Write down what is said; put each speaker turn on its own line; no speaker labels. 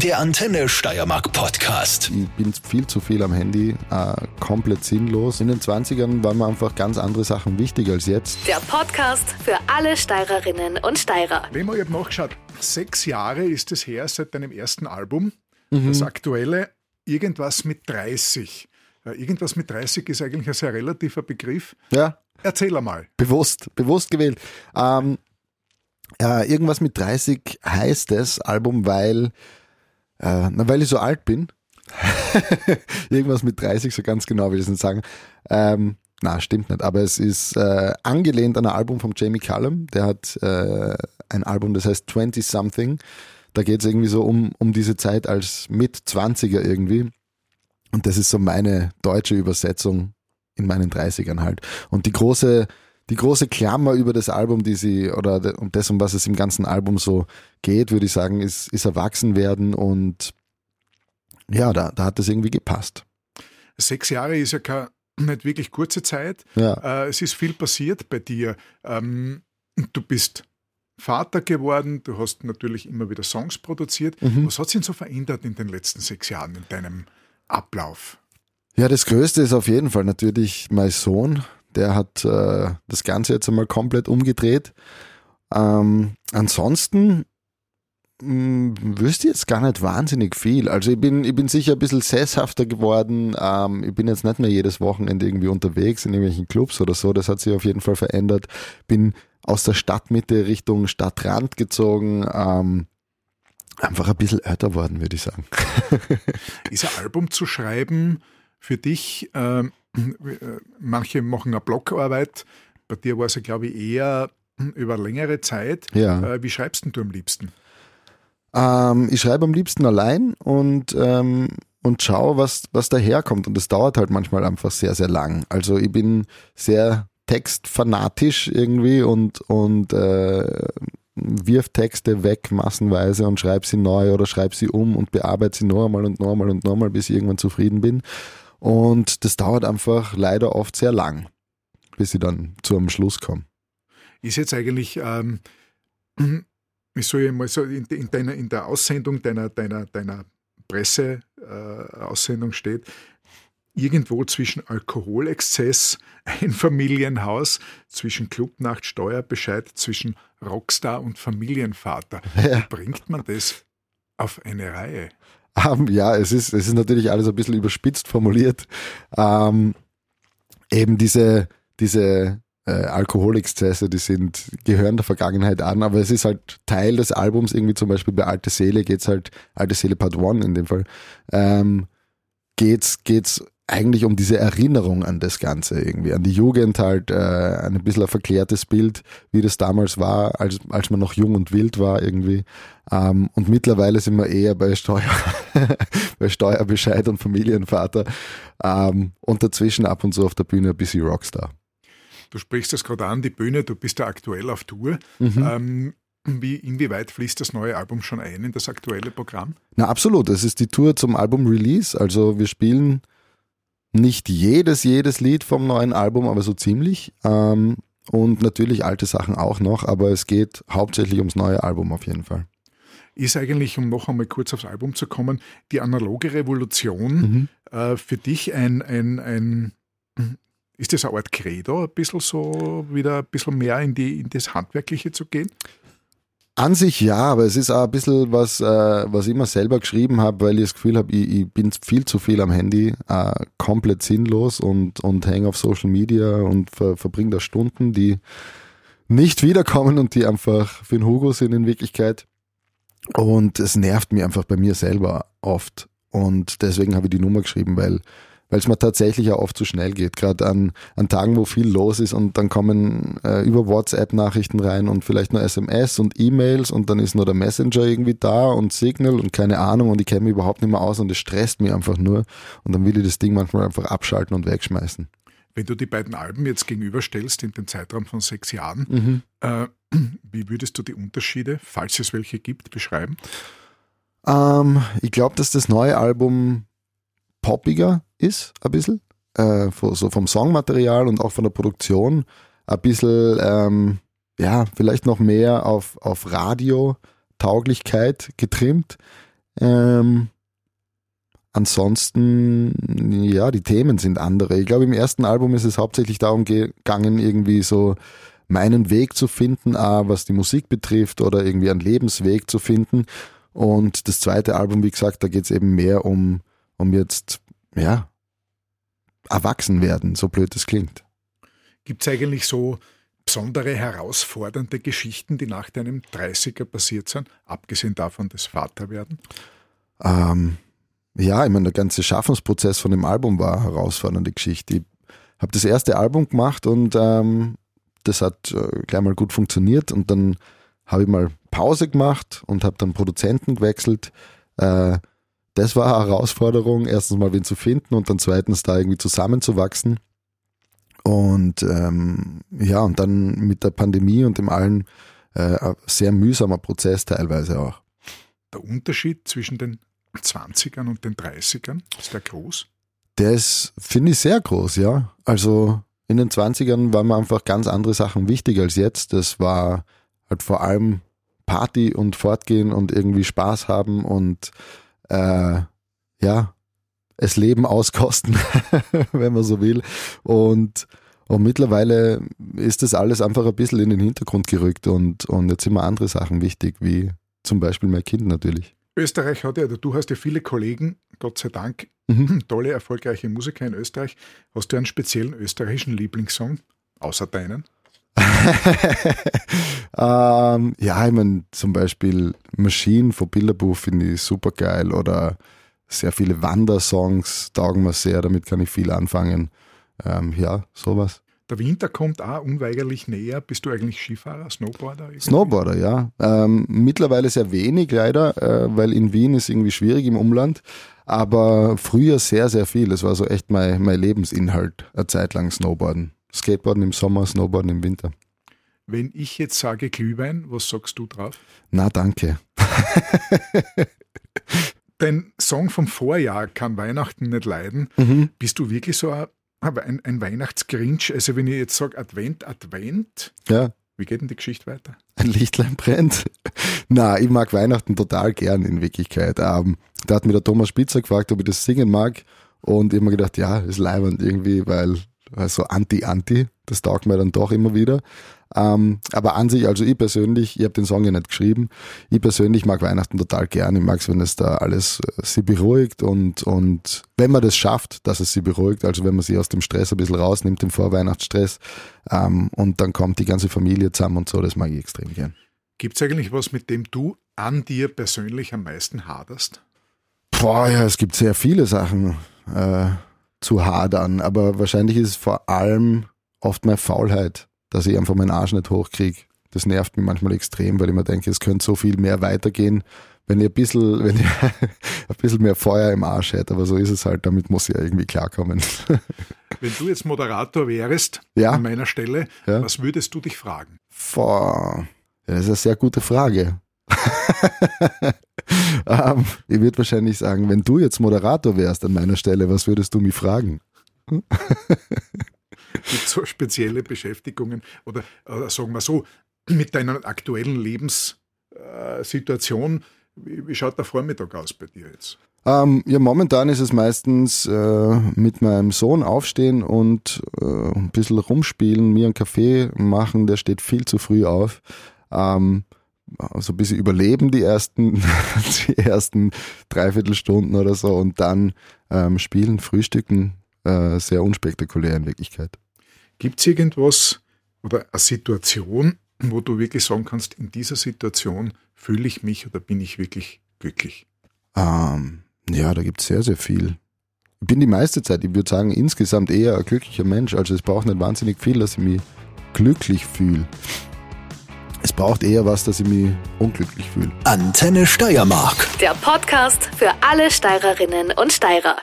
Der Antenne Steiermark Podcast.
Ich bin viel zu viel am Handy, äh, komplett sinnlos. In den 20ern waren mir einfach ganz andere Sachen wichtig als jetzt.
Der Podcast für alle Steirerinnen und Steirer.
Wenn man, ich habe nachgeschaut, sechs Jahre ist es her seit deinem ersten Album. Das aktuelle Irgendwas mit 30. Äh, Irgendwas mit 30 ist eigentlich ein sehr relativer Begriff.
Ja,
Erzähl einmal.
bewusst, bewusst gewählt. Ähm, äh, irgendwas mit 30 heißt das Album, weil, äh, na, weil ich so alt bin. irgendwas mit 30, so ganz genau will ich es nicht sagen. Ähm, na, stimmt nicht, aber es ist äh, angelehnt an ein Album von Jamie Cullum. Der hat äh, ein Album, das heißt 20 Something. Da geht es irgendwie so um, um diese Zeit als Mit-20er irgendwie. Und das ist so meine deutsche Übersetzung in meinen 30ern halt. Und die große, die große Klammer über das Album, die sie, oder de- um das, um was es im ganzen Album so geht, würde ich sagen, ist, ist Erwachsenwerden und ja, da, da hat das irgendwie gepasst.
Sechs Jahre ist ja keine nicht wirklich kurze Zeit.
Ja.
Äh, es ist viel passiert bei dir. Ähm, du bist Vater geworden, du hast natürlich immer wieder Songs produziert.
Mhm.
Was hat sich denn so verändert in den letzten sechs Jahren in deinem Ablauf?
Ja, das Größte ist auf jeden Fall natürlich mein Sohn. Der hat äh, das Ganze jetzt einmal komplett umgedreht. Ähm, ansonsten mh, wüsste ich jetzt gar nicht wahnsinnig viel. Also ich bin, ich bin sicher ein bisschen sesshafter geworden. Ähm, ich bin jetzt nicht mehr jedes Wochenende irgendwie unterwegs in irgendwelchen Clubs oder so. Das hat sich auf jeden Fall verändert. Bin aus der Stadtmitte Richtung Stadtrand gezogen. Ähm, einfach ein bisschen älter worden, würde ich sagen.
Ist ein Album zu schreiben für dich? Ähm, äh, manche machen eine Blockarbeit. Bei dir war es ja, glaube ich, eher über längere Zeit.
Ja.
Äh, wie schreibst denn du am liebsten?
Ähm, ich schreibe am liebsten allein und, ähm, und schaue, was, was daherkommt. Und das dauert halt manchmal einfach sehr, sehr lang. Also ich bin sehr textfanatisch irgendwie und, und äh, wirf Texte weg massenweise und schreibe sie neu oder schreibe sie um und bearbeite sie noch einmal und noch einmal und noch einmal, bis ich irgendwann zufrieden bin. Und das dauert einfach leider oft sehr lang, bis ich dann zu einem Schluss komme.
Ist jetzt eigentlich, ähm, ich soll ja mal so in, in, deiner, in der Aussendung deiner, deiner, deiner Presseaussendung äh, steht, irgendwo zwischen Alkoholexzess, Einfamilienhaus, zwischen Clubnacht, Steuerbescheid, zwischen Rockstar und Familienvater.
Ja.
Wie bringt man das auf eine Reihe?
Ähm, ja, es ist, es ist natürlich alles ein bisschen überspitzt formuliert. Ähm, eben diese, diese äh, Alkoholexzesse, die sind, gehören der Vergangenheit an, aber es ist halt Teil des Albums, irgendwie zum Beispiel bei Alte Seele geht's halt, Alte Seele Part One in dem Fall, ähm, geht's, geht's eigentlich um diese Erinnerung an das Ganze irgendwie, an die Jugend halt, äh, ein bisschen ein verklärtes Bild, wie das damals war, als, als man noch jung und wild war irgendwie. Ähm, und mittlerweile sind wir eher bei Steuer, bei Steuerbescheid und Familienvater ähm, und dazwischen ab und zu auf der Bühne ein bisschen Rockstar.
Du sprichst das gerade an, die Bühne, du bist ja aktuell auf Tour. Ähm, wie, inwieweit fließt das neue Album schon ein in das aktuelle Programm?
Na absolut, es ist die Tour zum Album-Release, also wir spielen nicht jedes, jedes Lied vom neuen Album, aber so ziemlich. Ähm, und natürlich alte Sachen auch noch, aber es geht hauptsächlich ums neue Album auf jeden Fall.
ist eigentlich, um noch einmal kurz aufs Album zu kommen, die analoge Revolution äh, für dich ein, ein, ein, ist das eine Art Credo, ein bisschen so wieder ein bisschen mehr in, die, in das Handwerkliche zu gehen?
An sich ja, aber es ist auch ein bisschen was, äh, was ich immer selber geschrieben habe, weil ich das Gefühl habe, ich, ich bin viel zu viel am Handy, äh, komplett sinnlos und, und hänge auf Social Media und ver, verbringe da Stunden, die nicht wiederkommen und die einfach für den Hugo sind in Wirklichkeit. Und es nervt mir einfach bei mir selber oft. Und deswegen habe ich die Nummer geschrieben, weil weil es mir tatsächlich auch oft zu schnell geht, gerade an, an Tagen, wo viel los ist und dann kommen äh, über WhatsApp Nachrichten rein und vielleicht nur SMS und E-Mails und dann ist nur der Messenger irgendwie da und Signal und keine Ahnung und ich kenne mich überhaupt nicht mehr aus und es stresst mich einfach nur und dann will ich das Ding manchmal einfach abschalten und wegschmeißen.
Wenn du die beiden Alben jetzt gegenüberstellst in dem Zeitraum von sechs Jahren,
Mhm.
äh, wie würdest du die Unterschiede, falls es welche gibt, beschreiben?
Ähm, ich glaube, dass das neue Album poppiger ist, ein bisschen. Äh, so vom Songmaterial und auch von der Produktion. Ein bisschen, ähm, ja, vielleicht noch mehr auf, auf Radio-Tauglichkeit getrimmt. Ähm, ansonsten, ja, die Themen sind andere. Ich glaube, im ersten Album ist es hauptsächlich darum gegangen, irgendwie so meinen Weg zu finden, A, was die Musik betrifft oder irgendwie einen Lebensweg zu finden. Und das zweite Album, wie gesagt, da geht es eben mehr um, um jetzt, ja, erwachsen werden, so blöd es klingt.
Gibt es eigentlich so besondere herausfordernde Geschichten, die nach deinem 30er passiert sind, abgesehen davon des Vaterwerden?
Ähm, ja, ich meine, der ganze Schaffensprozess von dem Album war eine herausfordernde Geschichte. Ich habe das erste Album gemacht und ähm, das hat äh, gleich mal gut funktioniert und dann habe ich mal Pause gemacht und habe dann Produzenten gewechselt. Äh, das war eine Herausforderung, erstens mal wen zu finden und dann zweitens da irgendwie zusammenzuwachsen. Und ähm, ja, und dann mit der Pandemie und dem allen äh, ein sehr mühsamer Prozess teilweise auch.
Der Unterschied zwischen den 20ern und den 30ern, ist der groß?
Der ist, finde ich, sehr groß, ja. Also in den 20ern waren mir einfach ganz andere Sachen wichtig als jetzt. Das war halt vor allem Party und Fortgehen und irgendwie Spaß haben und äh, ja, es Leben auskosten, wenn man so will. Und, und mittlerweile ist das alles einfach ein bisschen in den Hintergrund gerückt und, und jetzt sind mir andere Sachen wichtig, wie zum Beispiel mein Kind natürlich.
Österreich hat ja, du hast ja viele Kollegen, Gott sei Dank, mhm. tolle, erfolgreiche Musiker in Österreich. Hast du einen speziellen österreichischen Lieblingssong, außer deinen?
ähm, ja, ich meine, zum Beispiel Machine von Bilderbuch finde ich super geil oder sehr viele Wandersongs taugen mir sehr, damit kann ich viel anfangen. Ähm, ja, sowas.
Der Winter kommt auch unweigerlich näher. Bist du eigentlich Skifahrer, Snowboarder?
Irgendwie? Snowboarder, ja. Ähm, mittlerweile sehr wenig leider, äh, weil in Wien ist irgendwie schwierig im Umland. Aber früher sehr, sehr viel. Das war so echt mein, mein Lebensinhalt, eine Zeit lang Snowboarden. Skateboarden im Sommer, Snowboarden im Winter.
Wenn ich jetzt sage Glühwein, was sagst du drauf?
Na, danke.
Dein Song vom Vorjahr kann Weihnachten nicht leiden. Mhm. Bist du wirklich so ein ein, ein Weihnachtsgrinch, also wenn ich jetzt sage Advent, Advent,
ja.
wie geht denn die Geschichte weiter?
Ein Lichtlein brennt. Na, ich mag Weihnachten total gern in Wirklichkeit. Ähm, da hat mir der Thomas Spitzer gefragt, ob ich das singen mag. Und ich habe mir gedacht, ja, ist leibend irgendwie, weil also Anti-Anti, das taugt mir dann doch immer wieder. Ähm, aber an sich, also ich persönlich, ich habe den Song ja nicht geschrieben, ich persönlich mag Weihnachten total gern. Ich mag es, wenn es da alles äh, sie beruhigt und, und wenn man das schafft, dass es sie beruhigt, also wenn man sie aus dem Stress ein bisschen rausnimmt, dem Vorweihnachtsstress, ähm, und dann kommt die ganze Familie zusammen und so, das mag ich extrem gern.
Gibt es eigentlich was, mit dem du an dir persönlich am meisten haderst?
Boah, ja, es gibt sehr viele Sachen äh, zu hadern, aber wahrscheinlich ist es vor allem oft meine Faulheit dass ich einfach meinen Arsch nicht hochkriege. Das nervt mich manchmal extrem, weil ich mir denke, es könnte so viel mehr weitergehen, wenn ich ein bisschen, wenn ich ein bisschen mehr Feuer im Arsch hätte. Aber so ist es halt, damit muss ich ja irgendwie klarkommen.
Wenn du jetzt Moderator wärst
ja?
an meiner Stelle, ja? was würdest du dich fragen?
Boah, das ist eine sehr gute Frage. ähm, ich würde wahrscheinlich sagen, wenn du jetzt Moderator wärst an meiner Stelle, was würdest du mich fragen?
Gibt so spezielle Beschäftigungen oder, oder sagen wir so, mit deiner aktuellen Lebenssituation, wie, wie schaut der Vormittag aus bei dir jetzt?
Ähm, ja, momentan ist es meistens äh, mit meinem Sohn aufstehen und äh, ein bisschen rumspielen, mir einen Kaffee machen, der steht viel zu früh auf. Ähm, so ein bisschen überleben die ersten, die ersten Dreiviertelstunden oder so und dann ähm, spielen, frühstücken, äh, sehr unspektakulär in Wirklichkeit.
Gibt es irgendwas oder eine Situation, wo du wirklich sagen kannst, in dieser Situation fühle ich mich oder bin ich wirklich glücklich?
Ähm, ja, da gibt es sehr, sehr viel. Ich bin die meiste Zeit, ich würde sagen, insgesamt eher ein glücklicher Mensch. Also es braucht nicht wahnsinnig viel, dass ich mich glücklich fühle. Braucht eher was, dass ich mich unglücklich fühle.
Antenne Steiermark.
Der Podcast für alle Steirerinnen und Steirer.